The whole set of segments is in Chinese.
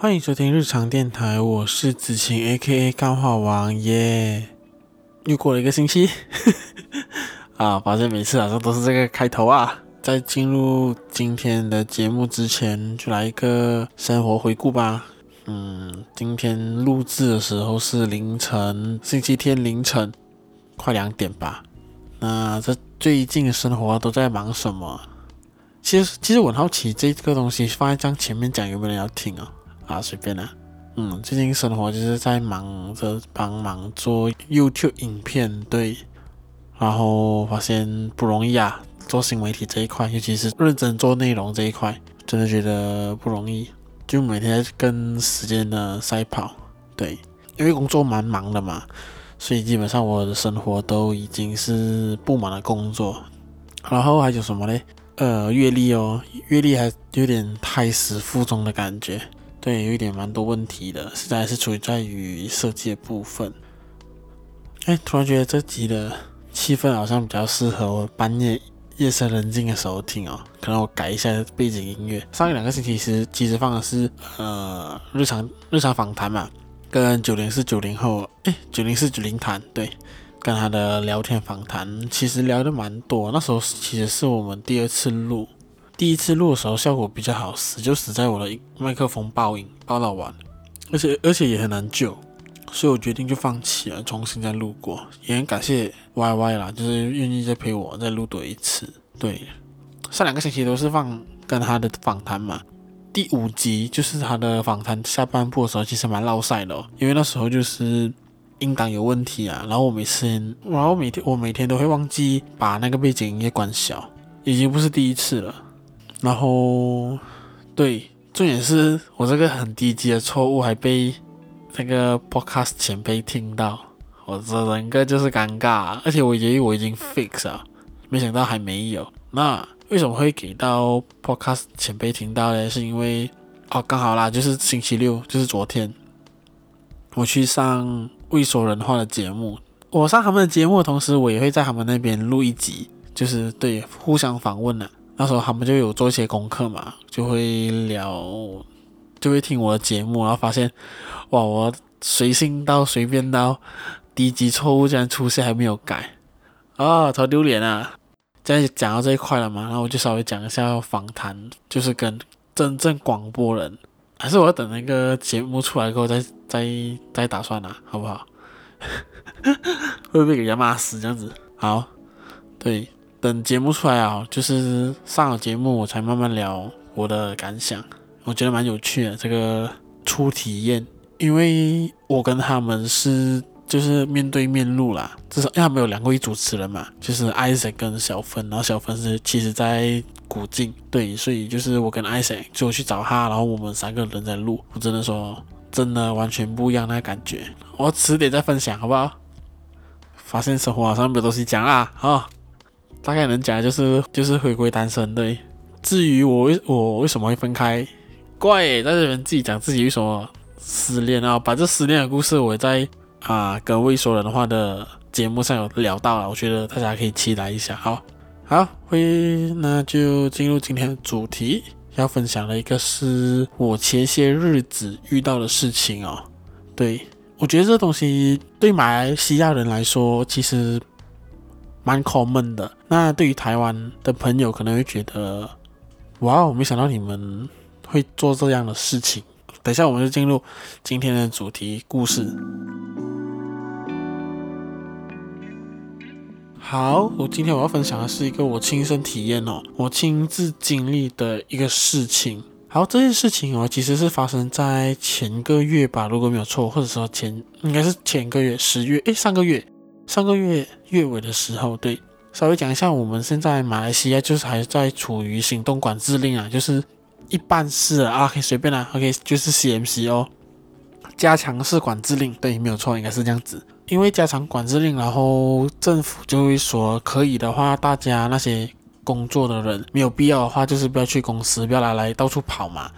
欢迎收听日常电台，我是子晴 A.K.A 干话王耶。又过了一个星期，啊，发现每次好像都是这个开头啊。在进入今天的节目之前，就来一个生活回顾吧。嗯，今天录制的时候是凌晨，星期天凌晨快两点吧。那这最近的生活都在忙什么？其实，其实我很好奇，这个东西放在这样前面讲，有没有人要听啊？啊，随便啦。嗯，最近生活就是在忙着帮忙做 YouTube 影片，对。然后发现不容易啊，做新媒体这一块，尤其是认真做内容这一块，真的觉得不容易。就每天跟时间的赛跑，对，因为工作蛮忙的嘛，所以基本上我的生活都已经是布满了工作。然后还有什么嘞？呃，阅历哦，阅历还有点胎死腹中的感觉。对，有一点蛮多问题的，实在是处在于设计的部分。哎，突然觉得这集的气氛好像比较适合我半夜夜深人静的时候听哦，可能我改一下背景音乐。上一两个星期其实其实放的是呃日常日常访谈嘛，跟九零四九零后，哎，九零四九零谈，对，跟他的聊天访谈，其实聊的蛮多。那时候其实是我们第二次录。第一次录的时候效果比较好，死就死在我的麦克风爆音爆到完，而且而且也很难救，所以我决定就放弃了，重新再录过。也很感谢 Y Y 啦，就是愿意再陪我再录多一次。对，上两个星期都是放跟他的访谈嘛，第五集就是他的访谈下半部的时候，其实蛮落赛的哦，因为那时候就是音档有问题啊，然后我每次，然后每天我每天都会忘记把那个背景音乐关小，已经不是第一次了。然后，对，重点是我这个很低级的错误还被那个 podcast 前辈听到，我这整个就是尴尬，而且我以为我已经 fix 了，没想到还没有。那为什么会给到 podcast 前辈听到呢？是因为哦，刚好啦，就是星期六，就是昨天，我去上未说人话的节目。我上他们的节目的同时，我也会在他们那边录一集，就是对，互相访问了。那时候他们就有做一些功课嘛，就会聊，就会听我的节目，然后发现，哇，我随性到随便到，低级错误竟然出现还没有改，啊，超丢脸啊！现在讲到这一块了嘛，然后我就稍微讲一下访谈，就是跟真正广播人，还是我要等那个节目出来过后再再再打算啊，好不好？会不会给人家骂死这样子？好，对。等节目出来啊，就是上了节目，我才慢慢聊我的感想。我觉得蛮有趣的这个初体验，因为我跟他们是就是面对面录啦，至少因为他们有两位主持人嘛，就是 Isaac 跟小芬，然后小芬是其实在古晋，对，所以就是我跟 Isaac 就去找他，然后我们三个人在录。我真的说，真的完全不一样那个感觉。我迟点再分享好不好？发现生活好像没有东西讲啊，好。大概能讲的就是就是回归单身对。至于我为我为什么会分开，怪在这边自己讲自己为什么失恋啊，把这失恋的故事我在啊跟未说人的话的节目上有聊到了，我觉得大家可以期待一下。好，好，会那就进入今天的主题，要分享的一个是我前些日子遇到的事情哦。对，我觉得这东西对马来西亚人来说，其实。蛮 common 的，那对于台湾的朋友可能会觉得，哇，我没想到你们会做这样的事情。等一下，我们就进入今天的主题故事。好，我今天我要分享的是一个我亲身体验哦，我亲自经历的一个事情。好，这件事情哦，其实是发生在前个月吧，如果没有错，或者说前应该是前个月十月，诶，上个月。上个月月尾的时候，对，稍微讲一下，我们现在马来西亚就是还在处于行动管制令啊，就是一半式啊，可以随便啦，OK，就是 CMC 哦，加强式管制令，对，没有错，应该是这样子。因为加强管制令，然后政府就会说，可以的话，大家那些工作的人没有必要的话，就是不要去公司，不要来来到处跑嘛，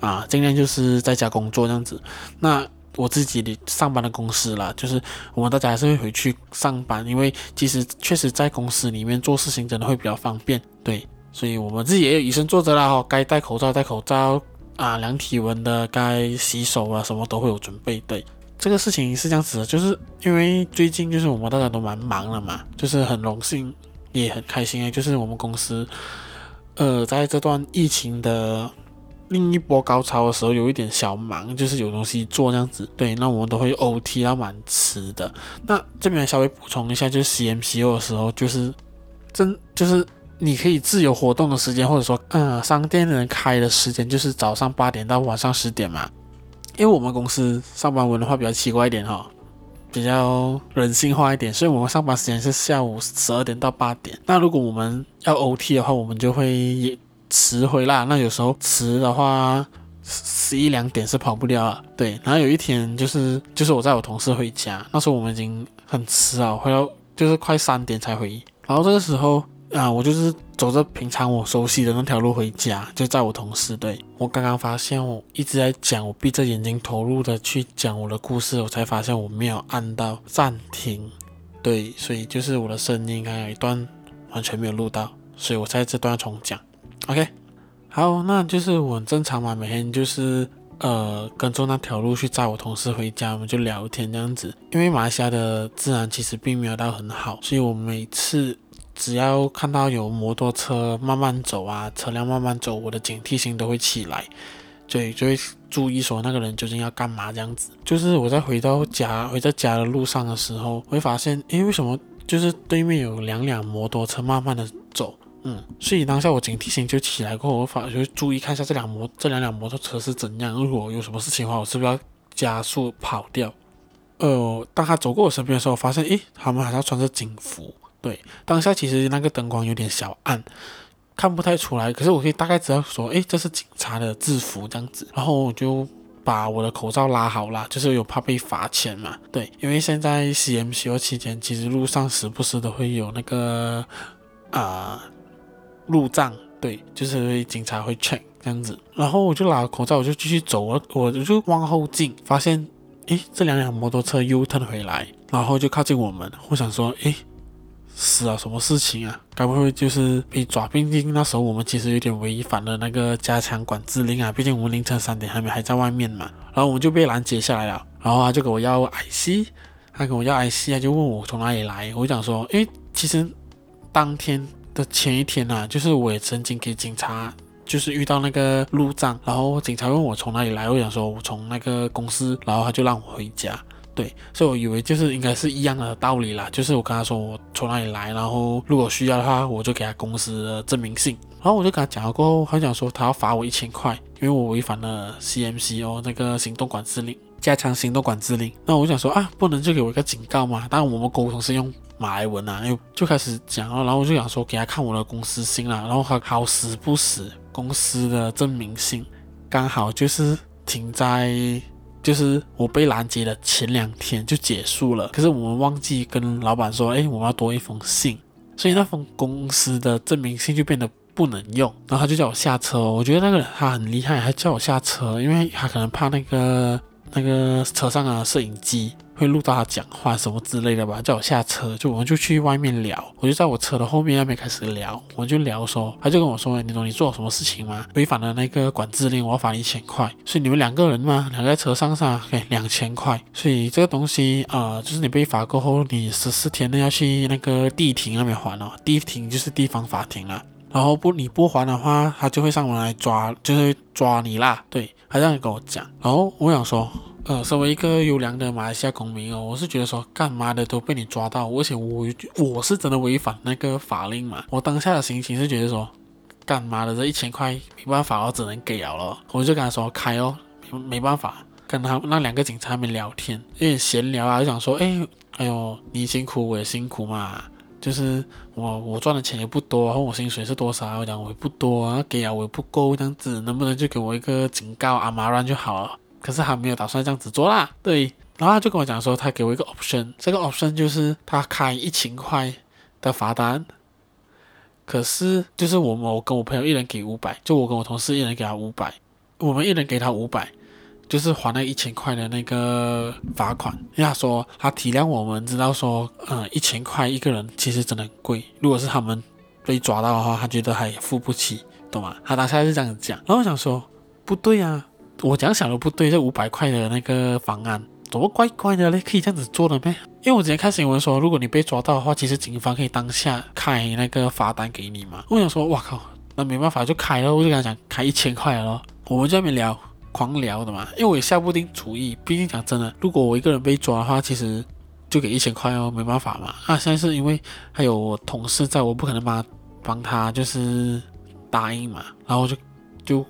啊，尽量就是在家工作这样子。那我自己的上班的公司啦，就是我们大家还是会回去上班，因为其实确实在公司里面做事情真的会比较方便，对，所以我们自己也有以身作则啦，哈，该戴口罩戴口罩啊量体温的，该洗手啊什么都会有准备。对，这个事情是这样子的，就是因为最近就是我们大家都蛮忙了嘛，就是很荣幸也很开心诶，就是我们公司呃在这段疫情的。另一波高潮的时候有一点小忙，就是有东西做这样子。对，那我们都会 OT 到蛮迟的。那这边稍微补充一下，就是 CMCO 的时候，就是真就是你可以自由活动的时间，或者说，嗯，商店人开的时间就是早上八点到晚上十点嘛。因为我们公司上班文化比较奇怪一点哈，比较人性化一点，所以我们上班时间是下午十二点到八点。那如果我们要 OT 的话，我们就会。迟回来，那有时候迟的话，十一两点是跑不掉了。对，然后有一天就是就是我载我同事回家，那时候我们已经很迟了，回到就是快三点才回。然后这个时候啊，我就是走着平常我熟悉的那条路回家，就载我同事。对，我刚刚发现我一直在讲，我闭着眼睛投入的去讲我的故事，我才发现我没有按到暂停。对，所以就是我的声音还有一段完全没有录到，所以我在这段重讲。OK，好，那就是我很正常嘛，每天就是呃跟着那条路去载我同事回家，我们就聊天这样子。因为马来西亚的治安其实并没有到很好，所以我每次只要看到有摩托车慢慢走啊，车辆慢慢走，我的警惕性都会起来，对，就会注意说那个人究竟要干嘛这样子。就是我在回到家 回到家的路上的时候，我会发现，诶，为什么就是对面有两辆摩托车慢慢的走？嗯，所以当下我警惕性就起来过后，我反而就注意看一下这辆摩这两辆摩托车是怎样。如果有什么事情的话，我是不是要加速跑掉？呃，当他走过我身边的时候，我发现，诶，他们好像穿着警服。对，当下其实那个灯光有点小暗，看不太出来。可是我可以大概知道说，诶，这是警察的制服这样子。然后我就把我的口罩拉好了，就是有怕被罚钱嘛。对，因为现在 CMCO 期间，其实路上时不时都会有那个啊。路障，对，就是警察会 check 这样子，然后我就拿了口罩，我就继续走，我我就往后进，发现，诶，这两辆摩托车 U turn 回来，然后就靠近我们，我想说，诶，死了什么事情啊？该不会就是被抓？毕竟那时候我们其实有点违反了那个加强管制令啊，毕竟我们凌晨三点还没还在外面嘛，然后我们就被拦截下来了，然后他就给我要 IC，他跟我要 IC，他就问我从哪里来，我讲说，诶，其实当天。的前一天啊，就是我也曾经给警察，就是遇到那个路障，然后警察问我从哪里来，我想说我从那个公司，然后他就让我回家，对，所以我以为就是应该是一样的道理啦，就是我跟他说我从哪里来，然后如果需要的话，我就给他公司的证明信，然后我就跟他讲了过后，他讲说他要罚我一千块，因为我违反了 CMCO 那个行动管制令，加强行动管制令，那我想说啊，不能就给我一个警告嘛，当然我们沟通是用。马来文啊，又就开始讲了，然后我就想说给他看我的公司信了，然后他好死不死，公司的证明信刚好就是停在就是我被拦截的前两天就结束了，可是我们忘记跟老板说，哎，我们要多一封信，所以那封公司的证明信就变得不能用，然后他就叫我下车，我觉得那个人他很厉害，还叫我下车，因为他可能怕那个那个车上的摄影机。会录到他讲话什么之类的吧，叫我下车，就我们就去外面聊，我就在我车的后面那边开始聊，我就聊说，他就跟我说，你懂你做了什么事情吗？违反了那个管制令，我要罚你一千块。所以你们两个人嘛，两个在车上上，给两千块。所以这个东西啊、就是你被罚过后，你十四天内要去那个地庭那边还哦，地庭就是地方法庭了。然后不你不还的话，他就会上门来抓，就是抓你啦。对，他这样跟我讲。然后我想说。呃，身为一个优良的马来西亚公民哦，我是觉得说，干嘛的都被你抓到，而且我我是真的违反那个法令嘛。我当下的心情是觉得说，干嘛的这一千块没办法，我只能给了咯。我就跟他说开哦，没没办法，跟他那两个警察们聊天，有点闲聊啊，就想说，哎，哎呦，你辛苦我也辛苦嘛，就是我我赚的钱也不多，然后我薪水是多少，我讲我也不多啊，给啊我也不够这样子，能不能就给我一个警告阿马兰就好了。可是他没有打算这样子做啦，对，然后他就跟我讲说，他给我一个 option，这个 option 就是他开一千块的罚单，可是就是我们我跟我朋友一人给五百，就我跟我同事一人给他五百，我们一人给他五百，就是还那一千块的那个罚款。因为他说他体谅我们，知道说，嗯，一千块一个人其实真的很贵，如果是他们被抓到的话，他觉得还付不起，懂吗？他当下是这样子讲，然后我想说。不对啊，我这样想的不对，这五百块的那个方案怎么怪怪的嘞？可以这样子做的咩？因为我之前看新闻说，如果你被抓到的话，其实警方可以当下开那个罚单给你嘛。我想说，哇靠，那没办法就开了，我就跟他讲开一千块了。我们在那边聊，狂聊的嘛，因为我也下不定主意。毕竟讲真的，如果我一个人被抓的话，其实就给一千块哦，没办法嘛。啊，现在是因为还有我同事在，我不可能帮帮他就是答应嘛，然后就就。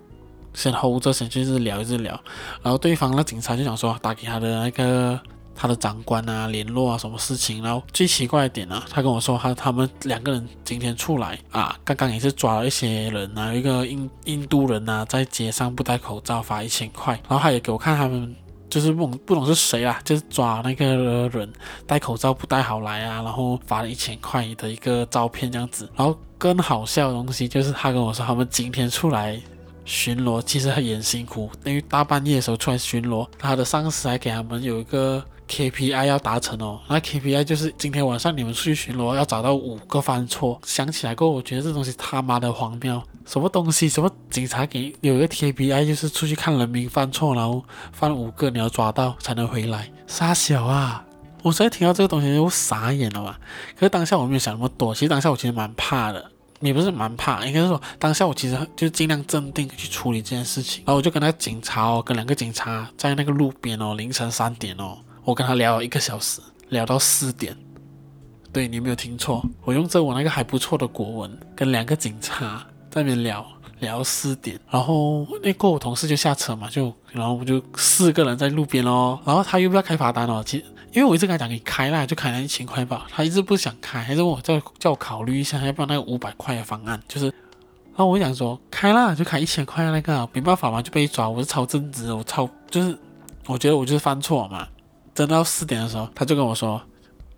先 hold 着，先就是聊一直聊，然后对方那警察就想说打给他的那个他的长官啊联络啊什么事情，然后最奇怪的点呢、他跟我说他他们两个人今天出来啊，刚刚也是抓了一些人啊，一个印印度人啊在街上不戴口罩罚一千块，然后他也给我看他们就是不懂不懂是谁啊，就是抓那个人戴口罩不戴好来啊，然后罚了一千块的一个照片这样子，然后更好笑的东西就是他跟我说他们今天出来。巡逻其实也很辛苦，因为大半夜的时候出来巡逻，他的上司还给他们有一个 KPI 要达成哦。那 KPI 就是今天晚上你们出去巡逻要找到五个犯错。想起来过后，我觉得这东西他妈的荒谬，什么东西？什么警察给有一个 KPI 就是出去看人民犯错，然后犯五个你要抓到才能回来。傻小啊！我现在听到这个东西我傻眼了吧。可是当下我没有想那么多，其实当下我其实蛮怕的。你不是蛮怕，应该是说当下我其实就尽量镇定去处理这件事情，然后我就跟那个警察哦，跟两个警察在那个路边哦，凌晨三点哦，我跟他聊了一个小时，聊到四点。对，你没有听错，我用着我那个还不错的国文跟两个警察在那边聊聊到四点，然后那个我同事就下车嘛，就然后我们就四个人在路边哦，然后他又不要开罚单哦，其实。因为我一直跟他讲，你开啦，就开那一千块吧。他一直不想开，还是我叫叫我考虑一下，要不要那个五百块的方案。就是，然后我就想说，开啦，就开一千块那个，没办法嘛，就被抓。我是超正直，我超就是，我觉得我就是犯错嘛。等到四点的时候，他就跟我说，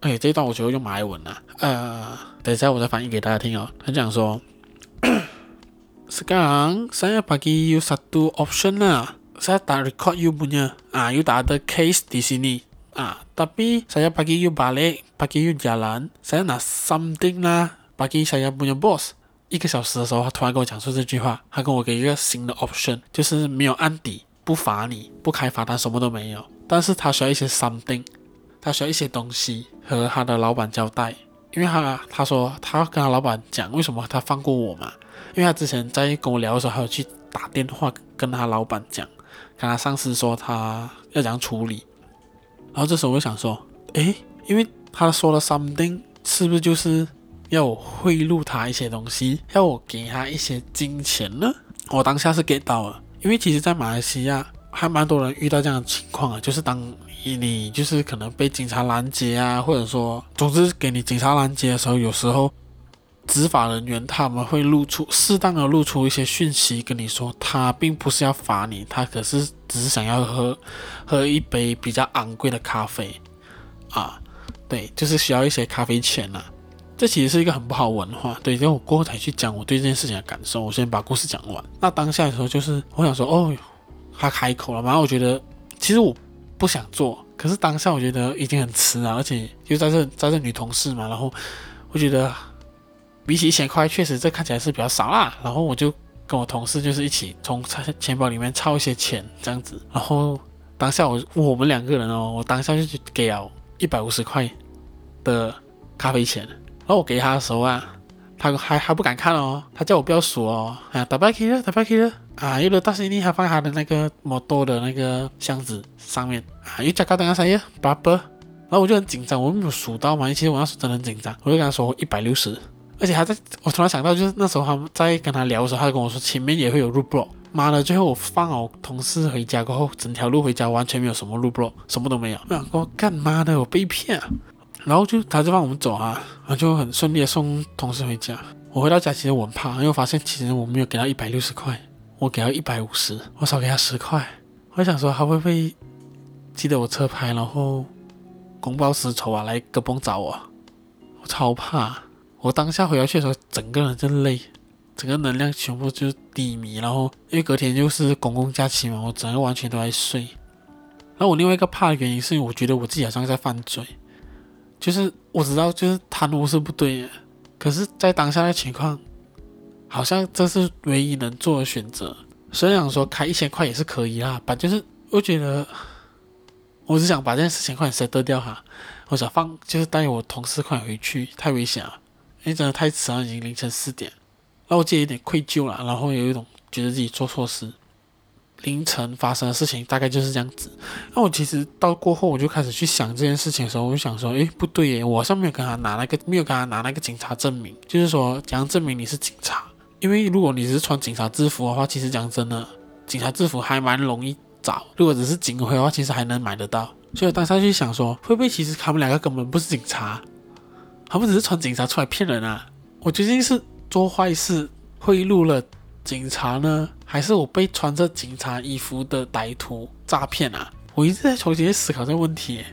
哎，这一段我觉得用马来文啊，呃，等一下我再翻译给大家听哦。他讲说，Sekarang saya bagi you satu option lah, saya tak record you punya, ah, you tak ada case di sini. 啊，tapi saya bagi you balik, bagi you jalan, saya nak something 啦，bagi saya punya boss。一个小时的时候，他突然跟我讲出这句话，他跟我给一个新的 option，就是没有案底，不罚你，不开罚单，什么都没有。但是他需要一些 something，他需要一些东西和他的老板交代，因为他他说他要跟他老板讲为什么他放过我嘛，因为他之前在跟我聊的时候，还有去打电话跟他老板讲，跟他上司说他要怎样处理。然后这时候我就想说，诶，因为他说了 something，是不是就是要我贿赂他一些东西，要我给他一些金钱呢？我当下是 get 到了，因为其实，在马来西亚还蛮多人遇到这样的情况啊，就是当你就是可能被警察拦截啊，或者说，总之给你警察拦截的时候，有时候。执法人员他们会露出适当的露出一些讯息跟你说，他并不是要罚你，他可是只是想要喝喝一杯比较昂贵的咖啡啊，对，就是需要一些咖啡钱呐、啊。这其实是一个很不好文化，对，因为我过后才去讲我对这件事情的感受。我先把故事讲完。那当下的时候，就是我想说，哦，他开口了，然后我觉得其实我不想做，可是当下我觉得已经很迟了，而且又在这在这女同事嘛，然后我觉得。比起一千块，确实这看起来是比较少啦。然后我就跟我同事就是一起从钱包里面钞一些钱这样子。然后当下我我们两个人哦，我当下就给了一百五十块的咖啡钱。然后我给他的时候啊，他还还不敢看哦，他叫我不要数哦。啊，打包去了，打包去了。啊，有了大行李还放他的那个摩托的那个箱子上面。啊，又加高等下三页，八百。然后我就很紧张，我没有数到嘛，因为其实我那时候真的很紧张，我就跟他说一百六十。而且还在，我突然想到，就是那时候他们在跟他聊的时候，他就跟我说前面也会有路 block。妈的，最后我放我同事回家过后，整条路回家完全没有什么路 block，什么都没有。我想说干嘛的，我被骗啊！然后就他就放我们走啊，然后就很顺利的送同事回家。我回到家其实我很怕，因为我发现其实我没有给他一百六十块，我给他一百五十，我少给他十块。我想说他会不会记得我车牌，然后公报私仇啊，来个崩找我？我超怕。我当下回去的时候，整个人就累，整个能量全部就低迷。然后因为隔天就是公共假期嘛，我整个完全都在睡。然后我另外一个怕的原因是因为我觉得我自己好像在犯罪，就是我知道就是贪污是不对的，可是在当下的情况，好像这是唯一能做的选择。虽然说开一千块也是可以啦，把就是我觉得，我只想把这件事情快点甩掉哈。我想放就是带我同事快回去，太危险了，因为真的太迟了，已经凌晨四点，那我自己有点愧疚了，然后有一种觉得自己做错事。凌晨发生的事情大概就是这样子。那我其实到过后，我就开始去想这件事情的时候，我就想说，诶，不对耶，我好像没有跟他拿那个，没有跟他拿那个警察证明，就是说怎样证明你是警察？因为如果你只是穿警察制服的话，其实讲真的，警察制服还蛮容易找。如果只是警徽的话，其实还能买得到。所以我当时就想说，会不会其实他们两个根本不是警察，他们只是穿警察出来骗人啊？我究竟是做坏事贿赂了警察呢？还是我被穿着警察衣服的歹徒诈骗啊！我一直在重新思考这个问题。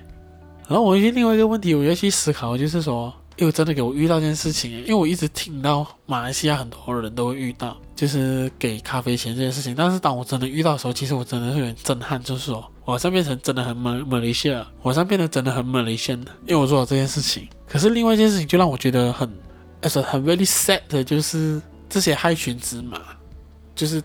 然后我另外一个问题，我要去思考，就是说，因为真的给我遇到一件事情，因为我一直听到马来西亚很多人都会遇到，就是给咖啡钱这件事情。但是当我真的遇到的时候，其实我真的是有点震撼，就是说，我好像变成真的很马马来西亚，我好像变得真的很马来西亚，因为我做了这件事情。可是另外一件事情就让我觉得很，as 很 very sad 的就是这些害群之马，就是。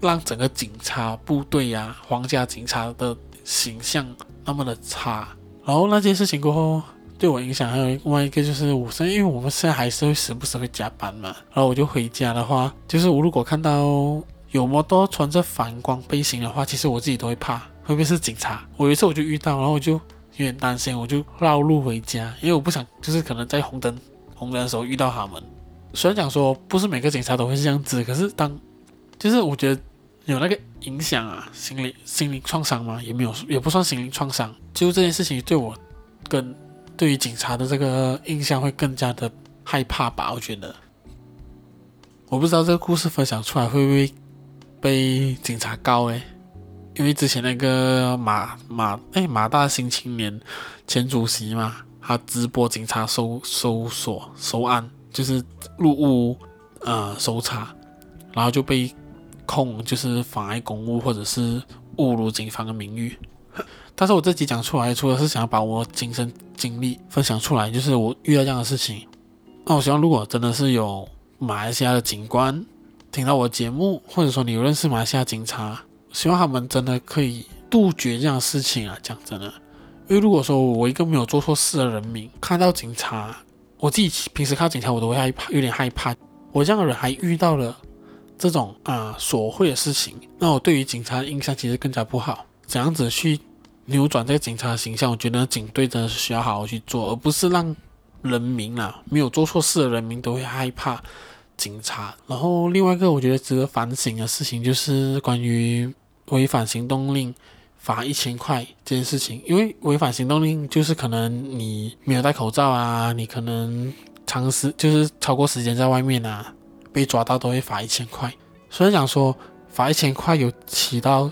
让整个警察部队呀、啊，皇家警察的形象那么的差，然后那件事情过后对我影响还有另外一个就是，我现在因为我们现在还是会时不时会加班嘛，然后我就回家的话，就是我如果看到有摩托穿着反光背心的话，其实我自己都会怕，会不会是警察？我有一次我就遇到，然后我就有点担心，我就绕路回家，因为我不想就是可能在红灯红灯的时候遇到他们。虽然讲说不是每个警察都会是这样子，可是当就是我觉得。有那个影响啊，心理心理创伤吗？也没有，也不算心理创伤。就这件事情对我跟对于警察的这个印象会更加的害怕吧。我觉得，我不知道这个故事分享出来会不会被警察告诶，因为之前那个马马哎马大新青年前主席嘛，他直播警察搜搜索收案，就是入屋呃搜查，然后就被。控就是妨碍公务或者是侮辱警方的名誉，但是我这集讲出来，除了是想要把我亲身经历分享出来，就是我遇到这样的事情。那我希望如果真的是有马来西亚的警官听到我节目，或者说你有认识马来西亚警察，希望他们真的可以杜绝这样的事情啊！讲真的，因为如果说我一个没有做错事的人民看到警察，我自己平时看到警察我都会害怕，有点害怕。我这样的人还遇到了。这种啊索贿的事情，那我对于警察的印象其实更加不好。怎样子去扭转这个警察的形象？我觉得警队真的是需要好好去做，而不是让人民啊没有做错事的人民都会害怕警察。然后另外一个我觉得值得反省的事情，就是关于违反行动令罚一千块这件事情。因为违反行动令就是可能你没有戴口罩啊，你可能长时就是超过时间在外面啊。被抓到都会罚一千块，所以讲说罚一千块有起到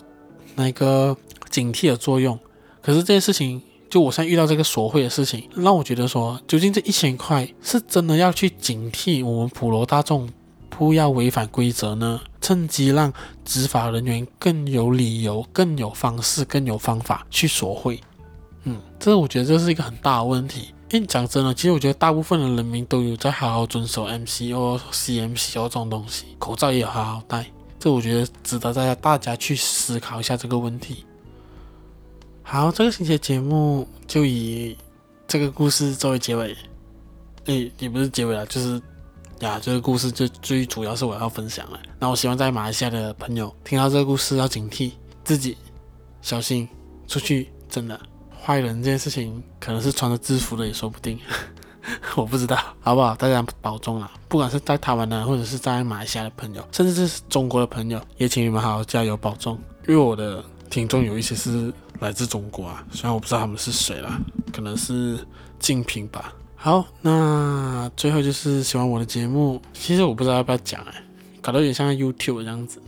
那个警惕的作用。可是这件事情，就我现在遇到这个索贿的事情，让我觉得说，究竟这一千块是真的要去警惕我们普罗大众不要违反规则呢？趁机让执法人员更有理由、更有方式、更有方法去索贿？嗯，这我觉得这是一个很大的问题。因为讲真的，其实我觉得大部分的人民都有在好好遵守 MCO、CMCO 这种东西，口罩也好好戴。这我觉得值得大家大家去思考一下这个问题。好，这个星期的节目就以这个故事作为结尾。诶，也不是结尾了，就是呀，这个故事就最主要是我要分享了。那我希望在马来西亚的朋友听到这个故事要警惕自己，小心出去，真的。坏人这件事情可能是穿着制服的也说不定，我不知道，好不好？大家保重啊！不管是在台湾的，或者是在马来西亚的朋友，甚至是中国的朋友，也请你们好好加油保重。因为我的听众有一些是来自中国啊，虽然我不知道他们是谁啦，可能是竞品吧。好，那最后就是喜欢我的节目，其实我不知道要不要讲哎，搞得有点像 YouTube 这样子。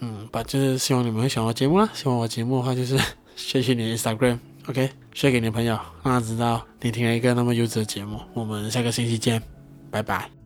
嗯，把就是希望你们会喜欢我节目啦。喜欢我节目的话，就是 谢谢你的 Instagram。OK，share 给你的朋友，让他知道你听了一个那么优质的节目。我们下个星期见，拜拜。